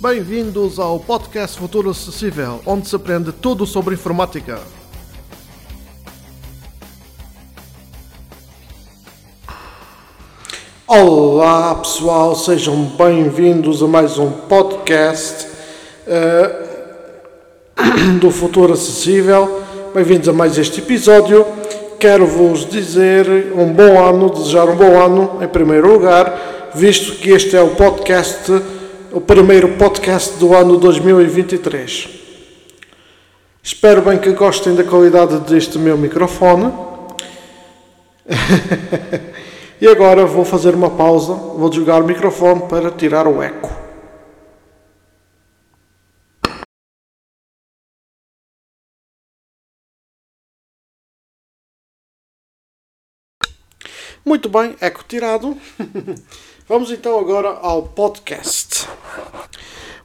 Bem-vindos ao podcast Futuro Acessível, onde se aprende tudo sobre informática. Olá pessoal, sejam bem-vindos a mais um podcast uh, do Futuro Acessível. Bem-vindos a mais este episódio. Quero vos dizer um bom ano, desejar um bom ano em primeiro lugar, visto que este é o podcast, o primeiro podcast do ano 2023. Espero bem que gostem da qualidade deste meu microfone. E agora vou fazer uma pausa, vou desligar o microfone para tirar o eco. Muito bem, eco tirado. vamos então agora ao podcast.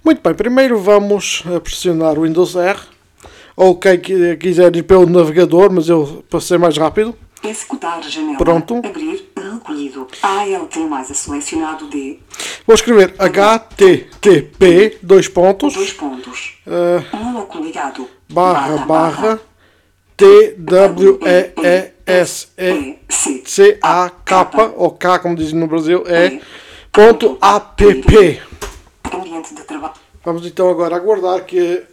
Muito bem, primeiro vamos pressionar o Windows R, ou quem quiser ir pelo navegador, mas eu passei mais rápido. Executar janela. Pronto. Abrir. Recolhido. ALT mais a selecionado D. Vou escrever HTTP, dois pontos, Dois pontos. eh, Bloco ligado. barra, barra, T-W-E-S-S-E-C-A-K, ou K, como dizem no Brasil, é ponto app. Vamos então agora aguardar que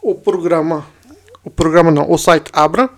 o programa, o programa não, o site abra.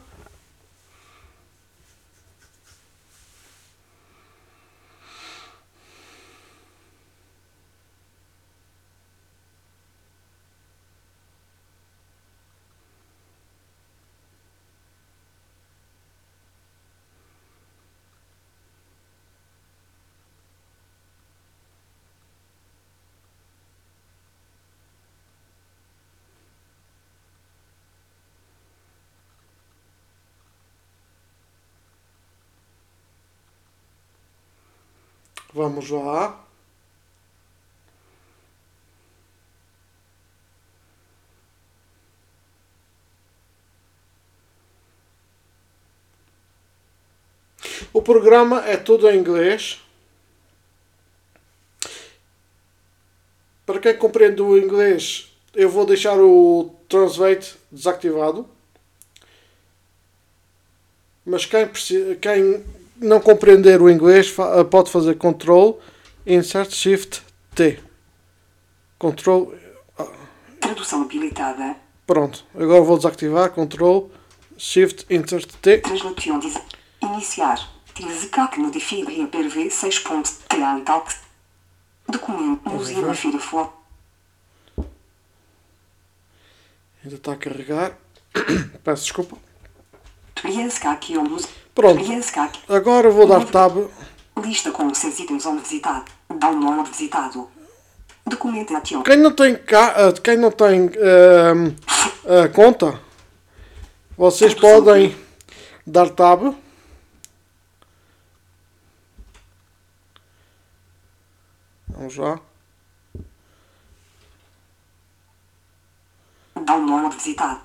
Vamos lá. O programa é todo em inglês. Para quem compreende o inglês, eu vou deixar o Translate desativado. Mas quem, quem não compreender o inglês fa- pode fazer Ctrl Insert Shift T. Ctrl. Tradução habilitada. Pronto. Agora vou desativar Ctrl Shift Insert T. Translation diz. Iniciar. Que modifica e PRV 6 pontos. Triantalk. Documento. Mozilla Firefox. Ainda está a carregar. Peço desculpa. Aqui ou luz. Pronto. Aqui. Agora vou dar tab. Lista com os seus itens onde visitado. Download visitado. Documentação. Quem não tem, ca- eh, quem não tem ehm, eh, conta, vocês podem dar tab. Vamos lá. Download visitado.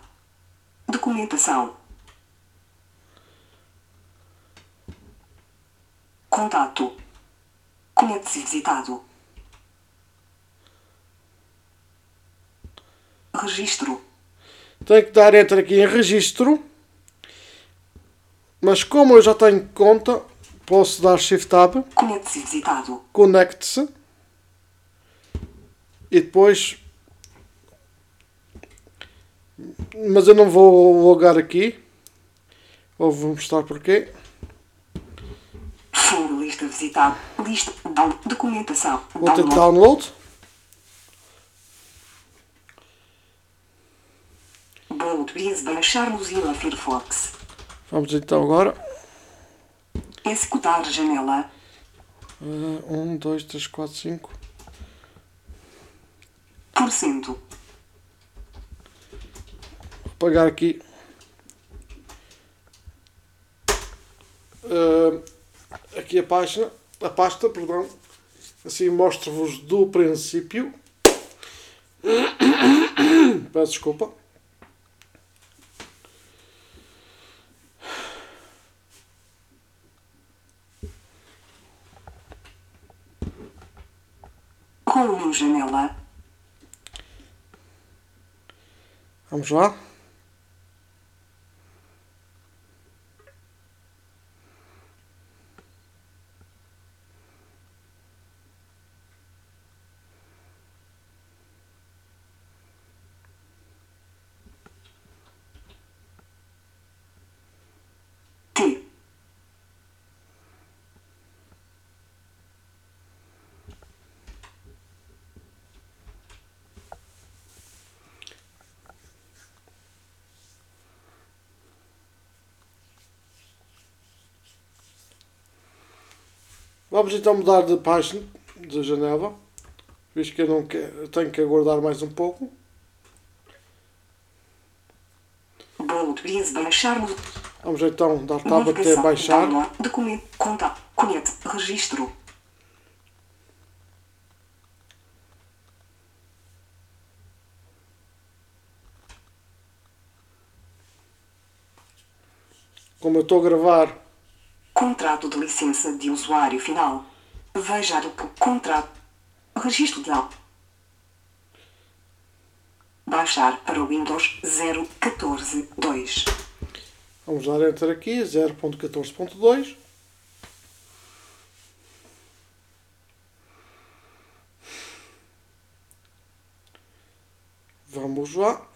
Documentação. Contato. Conecte-se visitado. Registro. Tenho que dar enter aqui em registro. Mas como eu já tenho conta, posso dar shift tab, Conecte-se visitado. conecte-se e depois. Mas eu não vou logar aqui. Vou vos mostrar porquê. Fundo lista visitado. Lista. Down, documentação. Vou ter Download. download. Bold Breeze baixar Mozilla Firefox. Vamos então agora. Executar janela. 1, 2, 3, 4, 5. Por cento. Vou apagar aqui. Ah, aqui a página. A pasta, perdão. Assim mostro-vos do princípio. Peço desculpa. Home janela. Vamos lá. T. Vamos então mudar de página, de janela, visto que eu não quero, tenho que aguardar mais um pouco. Vamos então dar tab até baixar. Documento. Contato. Conhece. Registro. Como eu estou a gravar, Contrato de licença de usuário final. Veja o contrato. Registro de al. Baixar para o Windows 0.14.2. vamos dar enter aqui, 0.14.2. Vamos lá.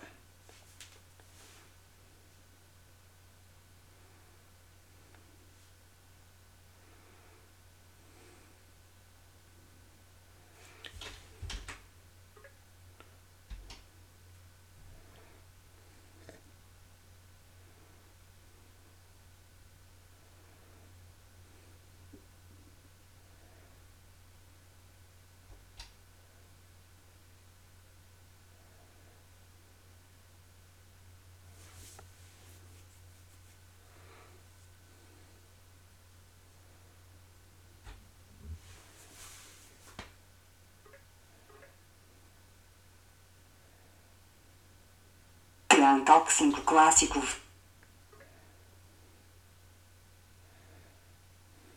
Gran Talk 5 clássico.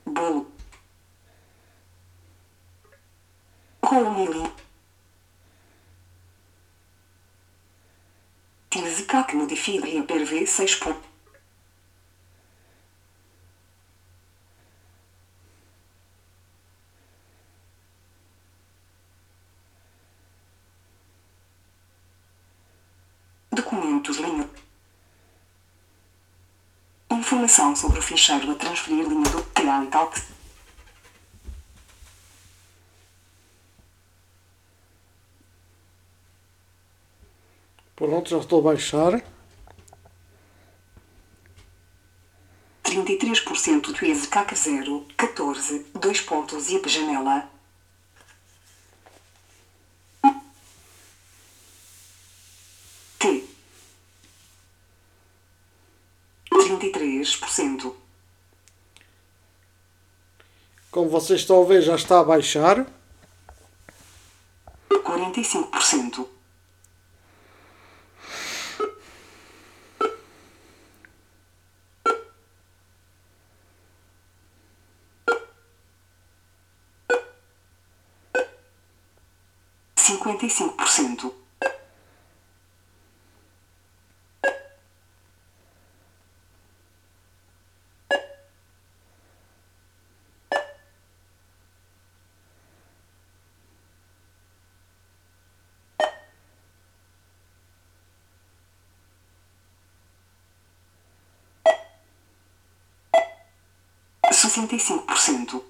Bolo. Romilin. Tilzicac modifica per V6. ponto. Documentos linha. Informação sobre o ficheiro a transferir linha do Triantalk. Pronto, já estou a baixar. 33% do EZCAC 0, 14, 2 pontos zip janela. T. 33%. Como vocês estão a ver, já está a baixar. 45%. Cinquenta e cinco por cento. Sessenta e cinco por cento.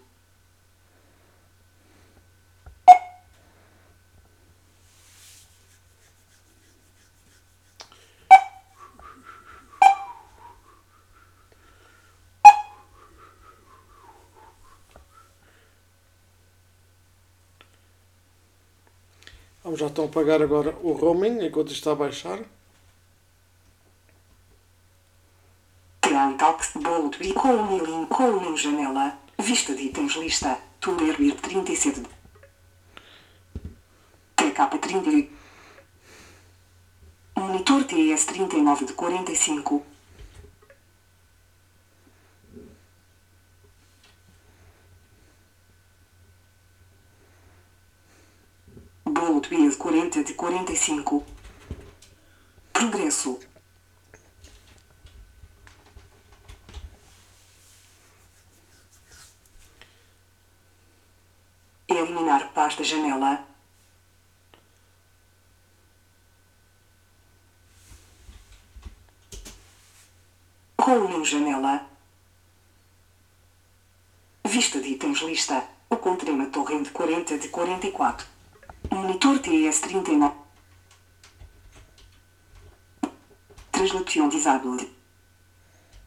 Vamos já então apagar agora o roaming enquanto está a baixar. Plantalk, bolo de bico, roaming, roaming janela, vista de itens lista, Tuner BIR 37. TK 38. Monitor TS 39 de 45. Bolo de BIS 40 de 45. Progresso. Eliminar pasta janela. Home janela. Vista de itens lista. O contrema torrent 40 de 44. Monitor TS39. Translation disabled.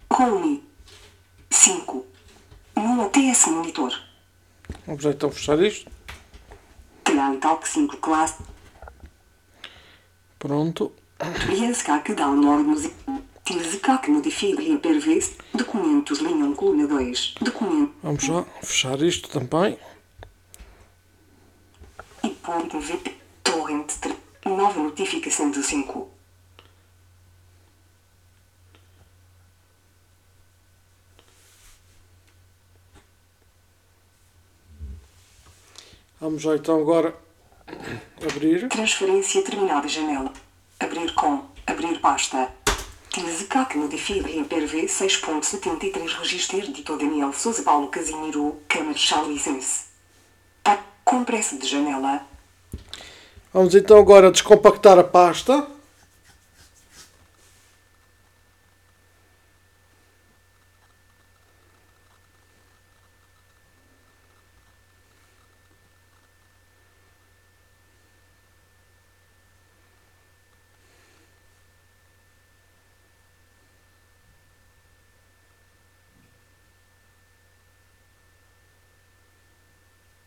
Home. 5. No TS monitor. Vamos então fechar isto. Talk 5 class. Pronto. Download music. Tilskak. Documentos linha 1 coluna 2. Documento. Vamos já fechar isto também. E ponto V. Torrent 3. Nova notificação de 5. Vamos já então agora abrir. Transferência terminada janela. Abrir com. Abrir pasta. Tilskak modifier hyperv 6.73 Register editor Daniel Souza Paulo Casimiro. Câmara License. Compressa de janela. Vamos então agora descompactar a pasta.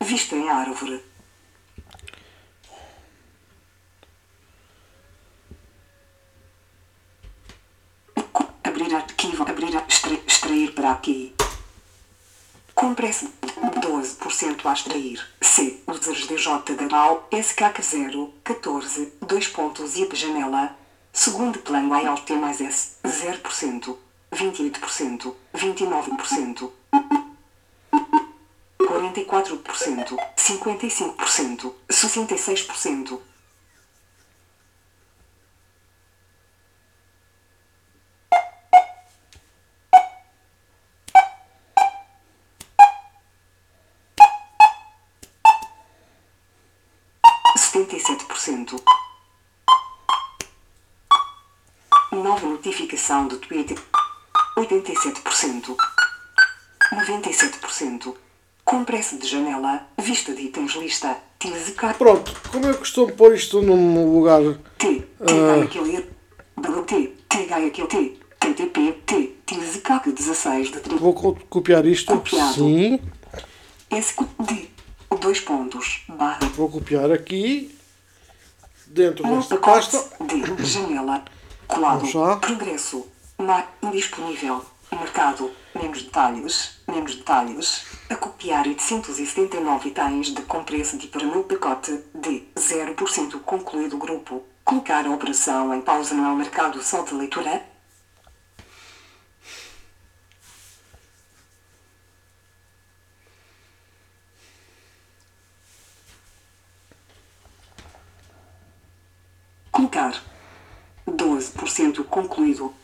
Vista em árvore. Abrir arquivo. Abrir. Extrair, extrair para aqui. Compressa 12% a extrair. C. Users DJ da DAO. SKK 0. 14. 2 pontos IP janela. Segundo plano ALT mais S. 0%. 28%. 29%. 44%, 55%, 66%. Setenta e sete por cento. Nova notificação do Twitter. Oitenta e sete por cento. 97%. Compressa de janela, vista de itens lista, Tilzk Pronto, como eu costumo pôr isto num lugar. T, T, aquele, T, T, aquele T, TTP, T, Tilzk 16 de 30, Vou co- copiar isto. Copiado. Sim. SQD, dois pontos, barra, Vou copiar aqui. Dentro desta pasta. de janela, colado, progresso, na, indisponível, mercado, menos detalhes, menos detalhes, a copiar 879 itens de compresso de para meu pacote de 0% concluído o grupo, colocar a operação em pausa no mercado só de leitura, colocar 12% concluído.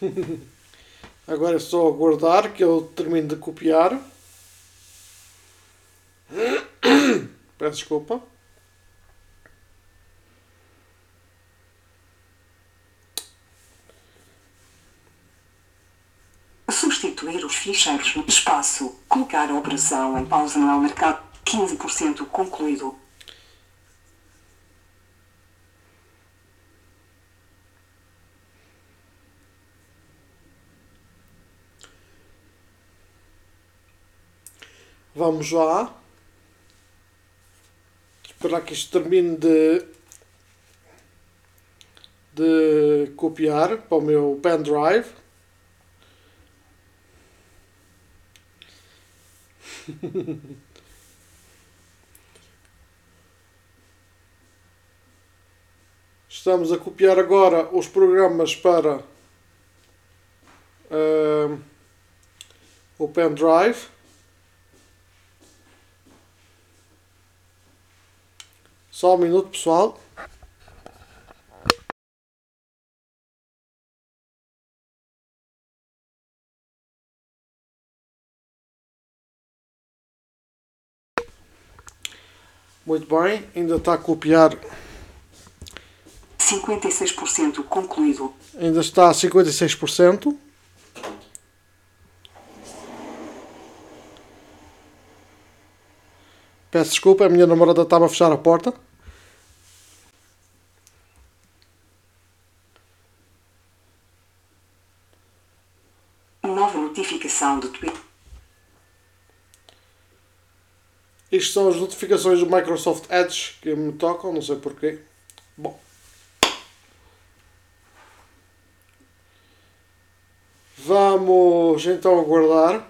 Agora é só aguardar que eu termine de copiar. Peço desculpa. Substituir os ficheiros no espaço. Colocar a operação em pausa no mercado. 15% concluído. Vamos lá. Esperar que isto termine de, de copiar para o meu pendrive. Estamos a copiar agora os programas para ah, o pendrive. Só um minuto, pessoal. Muito bem, ainda está a copiar. 56% concluído. Ainda está a 56%. Peço desculpa, a minha namorada estava a fechar a porta. Isto são as notificações do Microsoft Edge que me tocam, não sei porquê. Bom. Vamos então aguardar.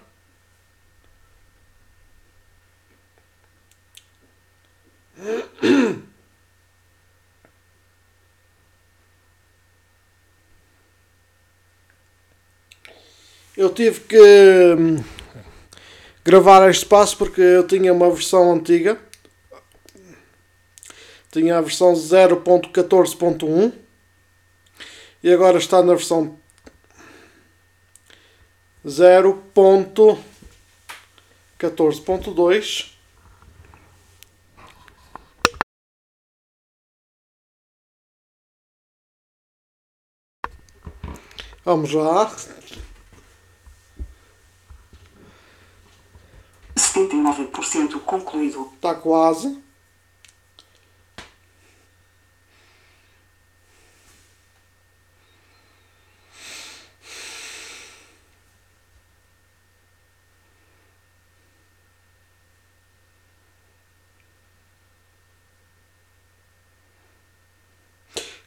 Eu tive que hum, gravar este passo porque eu tinha uma versão antiga. Tinha a versão 0.14.1 e agora está na versão 0.14.2. Vamos lá. 79% concluído. Está quase.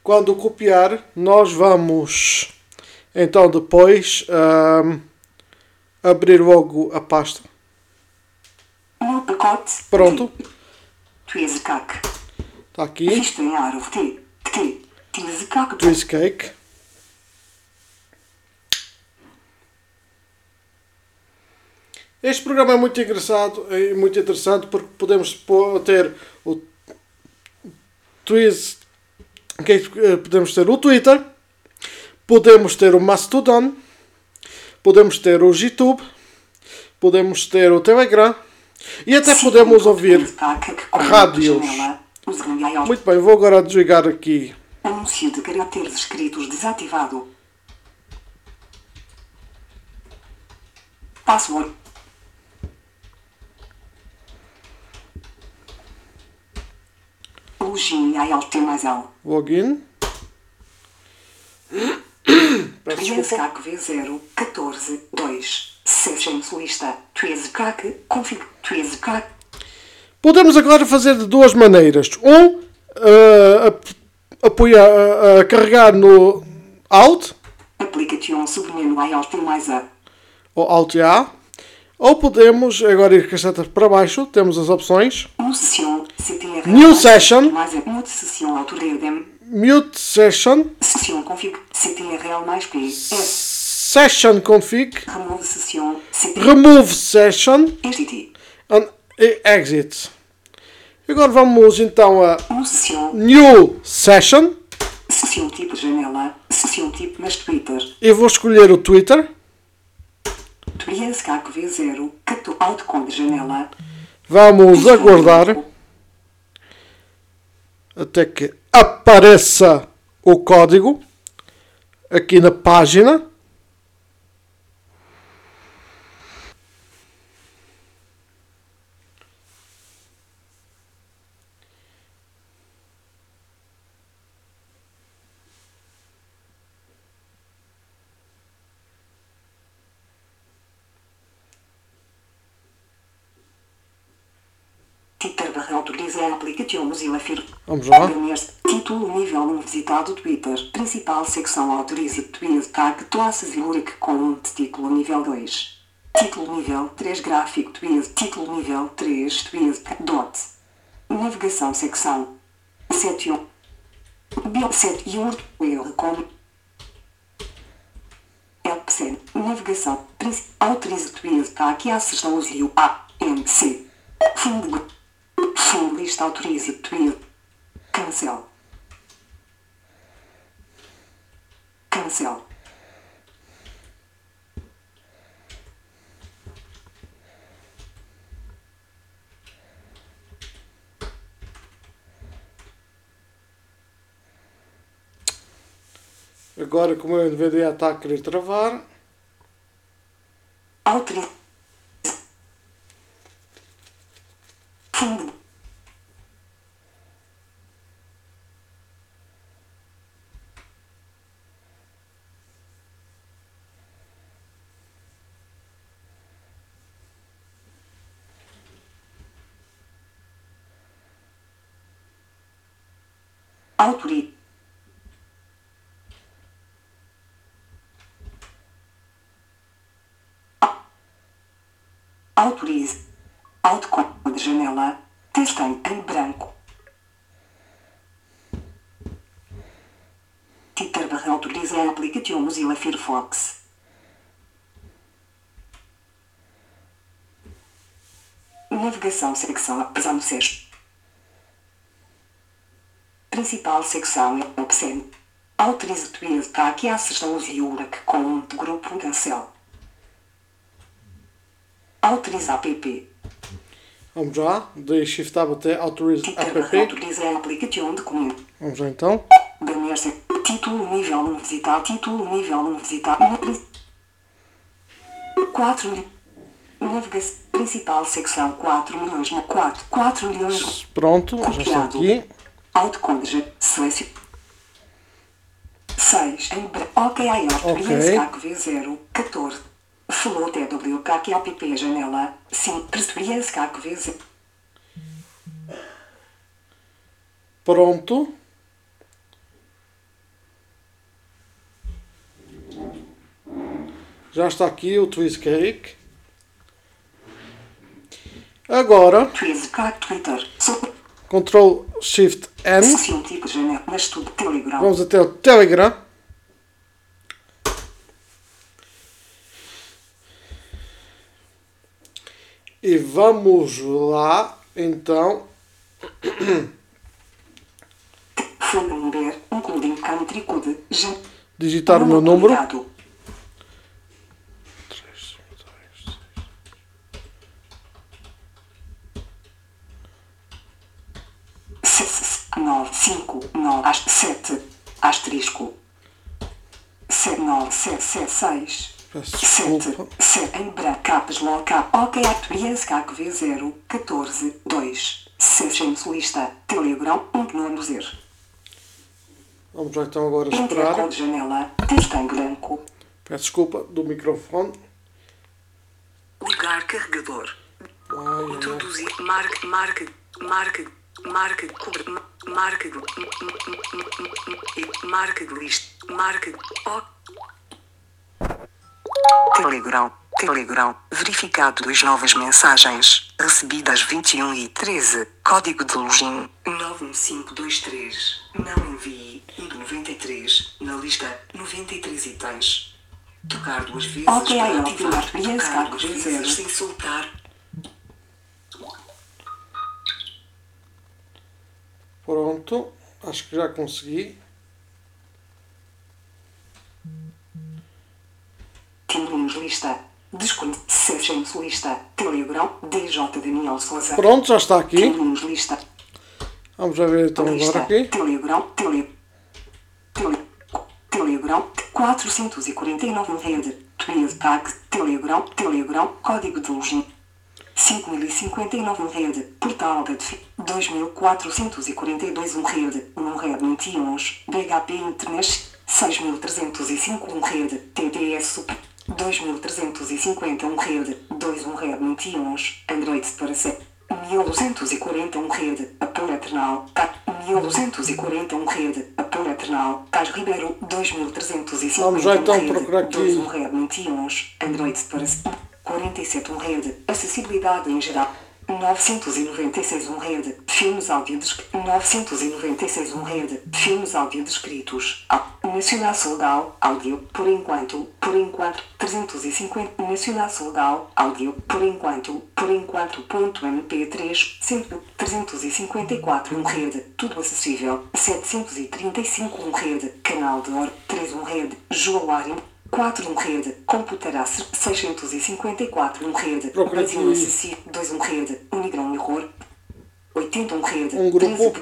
Quando copiar, nós vamos então depois ahm, abrir logo a pasta. Pacote. Pronto. Tweezerkak. Está aqui. Visto em árvore T. T. Este programa é muito engraçado e muito interessante porque podemos ter o Twist Cake, eh, podemos ter o Twitter, podemos ter o Mastodon, podemos ter o YouTube, podemos ter o Telegram e até podemos ouvir rádios. Muito. Bem, vou agora desligar aqui Anúncio de caracteres escritos desativado. Password. Login ALT mais login. Tweezerkak V0 14 2 Sessions lista Tweezerkak config Tweezerkak Podemos agora fazer de duas maneiras. Um, eh, ap- apoiar, eh, eh, carregar no Alt, Application submenu ALT mais A. Ou Alt A, ou podemos agora ir com as setas para baixo, temos as opções. New session CTR New session. mais A. Mute session autoredem Mute Session, Sessão config CTRL mais P. S Session Config, Remove sessão CT Remove Session. STT and e Exit. Agora vamos então a New Session. Sessão tipo janela. Sessão tipo mais Twitter. E vou escolher o Twitter. Tweezerkak V0 Cato Outcome de janela. Vamos aguardar até que apareça o código aqui na página. Twitter barra autoriza a aplicação Mozilla Fir. Vamos lá. Título nível 1 visitado Twitter. Principal secção autoriza Tweezerkak classe Ziluric com um título nível 2 Título nível 3 gráfico Tweez Título nível 3 Tweezerkak dot. Navegação secção 7 1 Bio 7 e Word com Helpsen Navegação. Autoriza Tweezerkak acessar o usuário A M C. Fundo Full list autorize tweet. Cancel. Cancel. Agora, como eu deveria estar a querer travar. Autoriza. Autorize. Autocompo de janela. Texto em em branco. Titer barra autoriza a aplicativo Mozilla Firefox. Navegação secção apesar do sexto. Principal secção é Opsen. Autorize para que assistam Yurak com um grupo cancel. Autorize app. vamos já. Dei Shift Tab até Autorize App. autoriza a aplicativo documento. Vamos já então. Banner-se. Título nível 1 visitar. Título nível 1 visitar. Navega- 4 Navegação. Principal secção 4 milhões na 4. 4 milhões. Pronto, já está aqui. Autocode. Silêncio. 6. Em branco. Ok, aí. Ok. V0. 14. Flow TW. CAC app janela. 5. Percebias CAC V0. Pronto. Já está aqui o Twist Cake. Agora, Twiz CAC Twitter. Ctrl Shift N. Tipo. Vamos até o Telegram. E vamos lá, então, digitar o meu número. 9, 5, 9, 7, asterisco. 7, 9, 7, 7, 6. sete em branco, caps lock, ok, experience, KV 0, 14, 2, 6, lista, telegram, um não zero Vamos lá então agora esperar. Janela, texto em branco. Peço desculpa do microfone. Ligar carregador. Ai, Introduzir, marque, marque, marque. Marca. Cobre. Marca. de- Marca de lista. Marca. de- ó. Telegram. Telegram. Verificado duas novas mensagens. Recebidas 21 e 13. Código de login. 91523. Não envie. 93. Na lista. 93 itens. Tocar duas vezes Ok, para ativar. Tocar duas vezes sem soltar. Pronto. Acho que já consegui. Timbramos lista. Desconto. Sessions lista. Telegram. DJ Daniel Souza. Pronto, já está aqui. Timbramos lista. Vamos já ver então Lista. agora aqui. Telegram. Tele. Tele. Telegram. 449 rede. Tweet Pack. Telegram. Telegram. Código de login. 5059 rede. Portal DEF. 2442 um rede. Um rede 21. BHP Internet. 6305 um rede. TTS Super. 2350 um rede. 2 um rede 21. Android para 7. 1240 um rede. Apolo Eternal. Ca- 1240 um rede. Apolo Eternal. Cas Ribeiro. 2350 Vamos já então um rede. procurar aqui. 2 um rede 21. Android para 47 um rede. Acessibilidade em geral. 996 um rede. Filmes áudio des... 996 um rede. Filmes áudio descritos. Nacional Soldal. Áudio. Por enquanto. Por enquanto. 350. Nacional Soldal. Áudio. Por enquanto. Por enquanto. Ponto MP3. 100, 354 um rede. Tudo acessível. 735 um rede. Canal de or. 3 um rede. Joalário. 4 um rede. Computeracer 654 um rede. Procura Brasil acessível 2 um rede. Unigrão error. 80 um rede. Um grupo.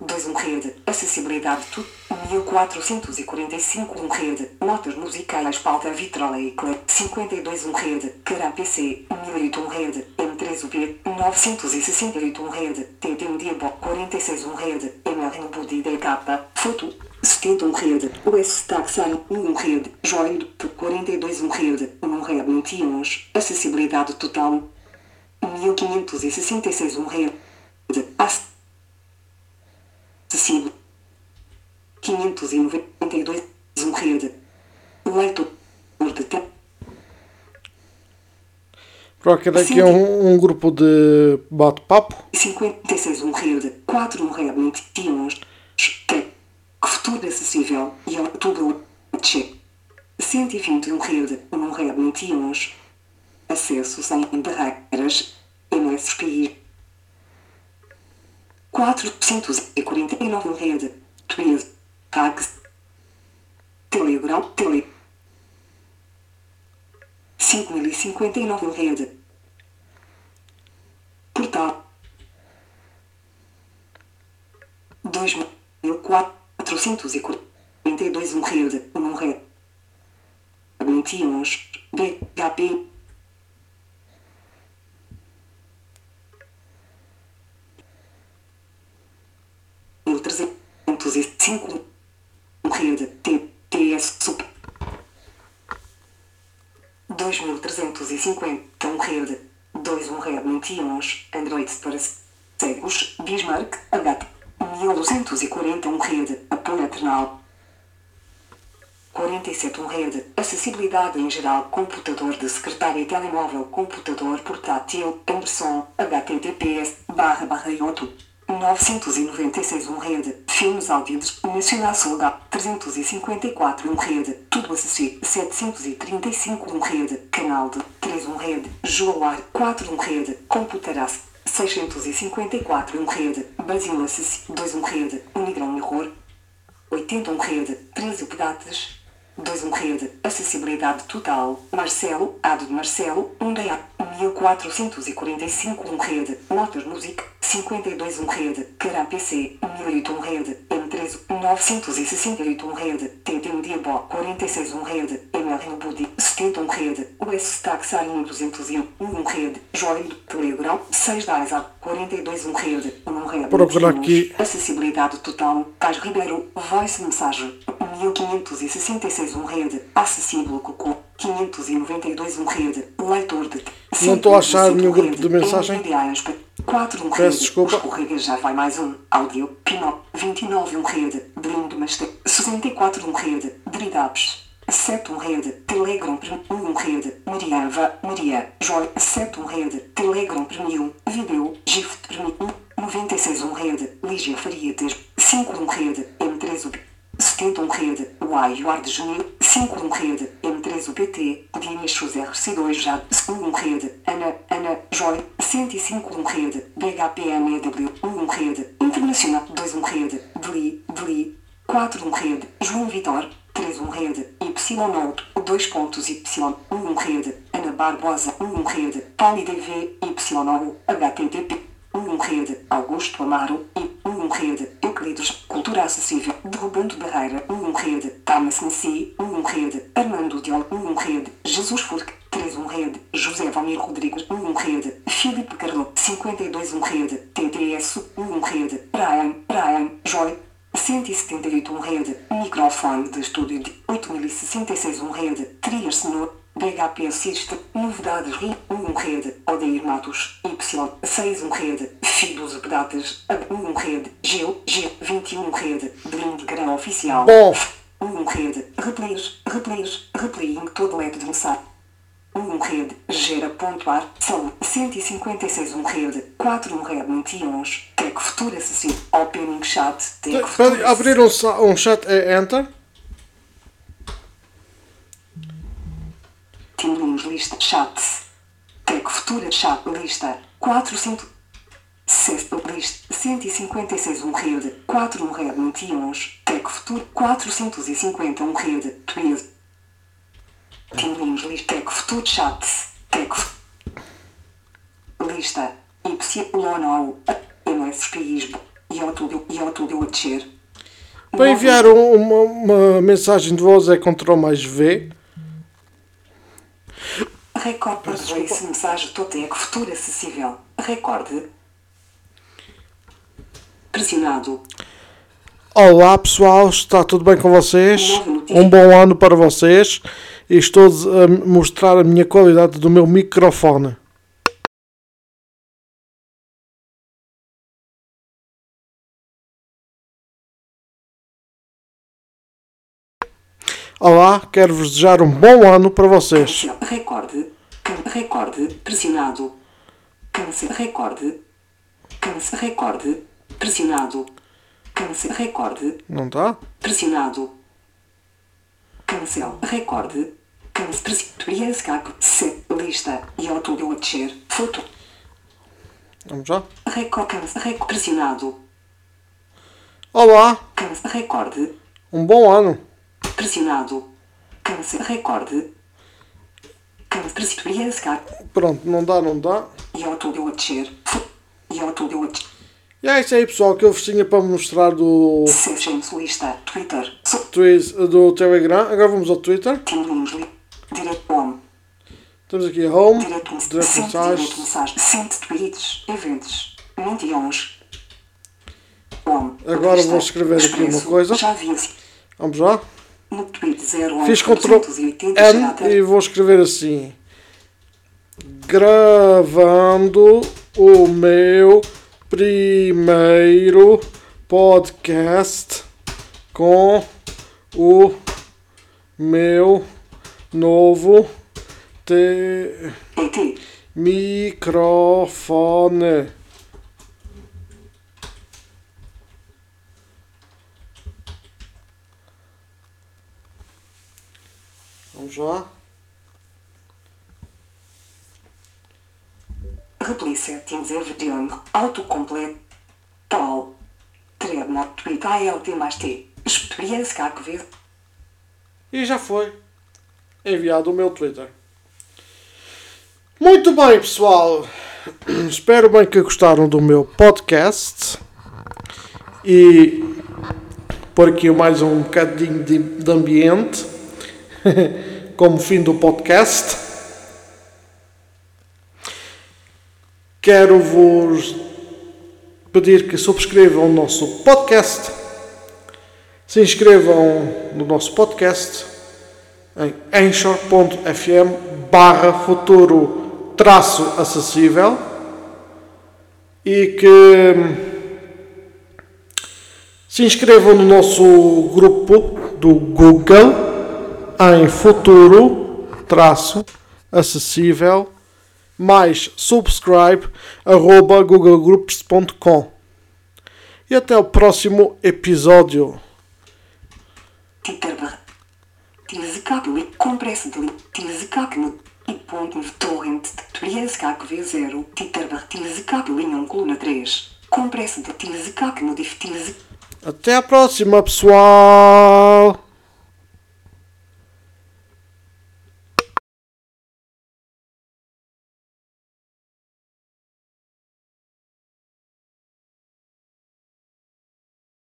2 um rede. Acessibilidade tu. 1445 um rede, notas musicais pauta vitrola e cle, 52 um rede, cara PC, 1008 um rede, M3 UP, 968 um rede, TT um Diabo, 46 um rede, MR no Budi DK, foto, 70 um rede, US Taxan, 1 um rede, Joio, 42 um rede, 1 rede 21, acessibilidade total, 1566 um rede, acessível. 592 um rede. Leitor de tempo. Pronto, daqui é um, um grupo de bate-papo. 56 um rede. 4 um rede 21. Que futuro acessível e ao tudo check. 120 um rede. Um rede 21. Acesso sem barreiras. MSPI. 449 um rede. 13. Tags. Telegram. Tele. 5059 rede. Portal. 2442 um rede. Um rede. 21. BHP. 5. Rede T. TS 2350 2350. Rede. 21 rede 21 Android para cegos. Bismarck. Agat. 1241 Rede. Apoio Eternal. 47 Rede. Acessibilidade em geral. Computador de secretária e telemóvel. Computador portátil. Anderson. HTTPS. Barra barra 8. 996 um rede, filmes áudios, Nacional Soldado, 354 um rede, tudo acessível, 735 um rede, canal de, 3 um rede, Joalar, 4 um rede, computeraço, 654 um rede, Brasil acessível, 2 um rede, Unigrão Error, 80 um rede, 13 pedates, 2 um rede, acessibilidade total, Marcelo, Ado de Marcelo, 1 DA, 1445 um rede, Notas Music, 52 um rede, Cara PC, 1008 um rede, M3, 968 um rede, TT um Diabo, 46 um rede, MR Budi, 70 um rede, US Taxain 201 um rede, Joio, Telegram, 6 da ISA, 42 um rede, 1 rede, aqui. acessibilidade total, Tais Ribeiro, Voice Mensagem, 1566 um rede, acessível Cocô, 592 um rede, leitor de... Não estou a achar 125 nenhum grupo rede, de mensagem. NVDA, 4 um Peço rede, desculpa. os Correios já vai mais um, áudio, Pinó, 29 um rede, Blindo Master, 64 um rede, Dridaps. 7 um rede, Telegram Premium 1 rede, Mariava, Maria, Joy, 7 um rede, Telegram Premium, Video, Gift Premium, 96 um rede, Lígia Farias, 5 um rede, M3 UP, 70 um rede, Uai de Janeiro, 5 um rede, M3 UPT, Dinachos RC2 já, 1 um rede, Ana, Ana, Joy, 105 um rede, BHPMEW, 1 um rede, Internacional 2 um rede, Dli, Dli, 4 um rede, João Vitor, 3 um rede, Y Note, 2 pontos Y, 1 um rede, Ana Barbosa, 1 um rede, PoliDV, Y HTTP, 1 um rede, Augusto Amaro, e 1 um rede, Euclides, Cultura Acessível, Derrubando Barreira, 1 um rede, Thomas 1 um rede, Armando 1 um rede, Jesus Furque, 3 um rede, José Valmir Rodrigues, 1 um rede, Filipe Carlo, 52 um rede, TTS, 1 um rede, Brian, Brian, Joy, 178 um rede, microfone de estúdio de 8066 um rede, Trias Senhor, BHP Assista, novidades RI, 1 um rede, Odeir Matos, Y, 6 um rede, Fidos Pedates, 1 um rede, Geo, G, 21 rede, Blind Grão Oficial, Bom. 1 um rede, Replayers, Replayers, Replaying todo leque de mensagem. 1 um rede, gera.ar, são 156 um rede, 4 um rede 21, Tech Futura Acessível, Opening Chat, Tech Futura abrir um, um chat é Enter. Temos lista chat. Tech Futura? Chat lista. 400. Sexta lista. 156 um rede 4 um rede 21 Tech Futura? 450 um rede 13 Temos lista. Tech Futura? Chat. Tech Fu- Lista. Y MSPIs YouTube YouTube Watcher Para enviar um- uma, uma mensagem de voz é Ctrl mais V. Recorde voice mensagem Totec futuro acessível. Recorde. Pressionado. Olá pessoal, está tudo bem com vocês? Um bom ano para vocês e estou a mostrar a minha qualidade do meu microfone. Olá, quero vos desejar um bom ano para vocês. Recorde. Recorde. Pressionado. Cancel. Recorde. Cancel. Recorde. Pressionado. Cancel. Recorde. Não está? Pressionado. Cancel. Recorde. Cancel. Pressionado. Se. Lista. YouTube Watcher. Foto. Vamos já? Recorde. Pressionado. Olá, Cancel. Recorde. um bom ano. Pressionado. Cancel. Recorde. Pressionado. Pronto, não dá, não dá. E é isso aí pessoal que eu vos tinha para mostrar do, Sessions lista. Twitter. Twiz- do Telegram. Agora vamos ao Twitter. Temos aqui a Home, mensagens. mensagem. Sente tweets. Eventos. Home. Agora vou escrever aqui uma coisa. Vamos lá. No tweet 01. Fiz Ctrl 280 N Gerata. e vou escrever assim. Gravando o meu primeiro podcast com o meu novo te microfone. Vamos lá. Repli settings everything. Autocompleto. Tal. Trademark tweet ALT mais T. Experiência que vê. E já foi enviado o meu Twitter. Muito bem, pessoal. Espero bem que gostaram do meu podcast. E por aqui mais um bocadinho de, de ambiente, como fim do podcast. Quero vos pedir que subscrevam o nosso podcast se inscrevam no nosso podcast em anchor.fm barra futuro traço acessível e que hum, se inscrevam no nosso grupo do Google em futuro traço acessível mais subscribe arroba googlegroups.com e até o próximo episódio. Tilzekakli. Compresso de li. Tilzekakli. E ponto de torrent de Triaskak V0. Titerbar. Tilzekakli em coluna 3. Compresso de Tilzekak no diff Tilzek. Até a próxima, pessoal!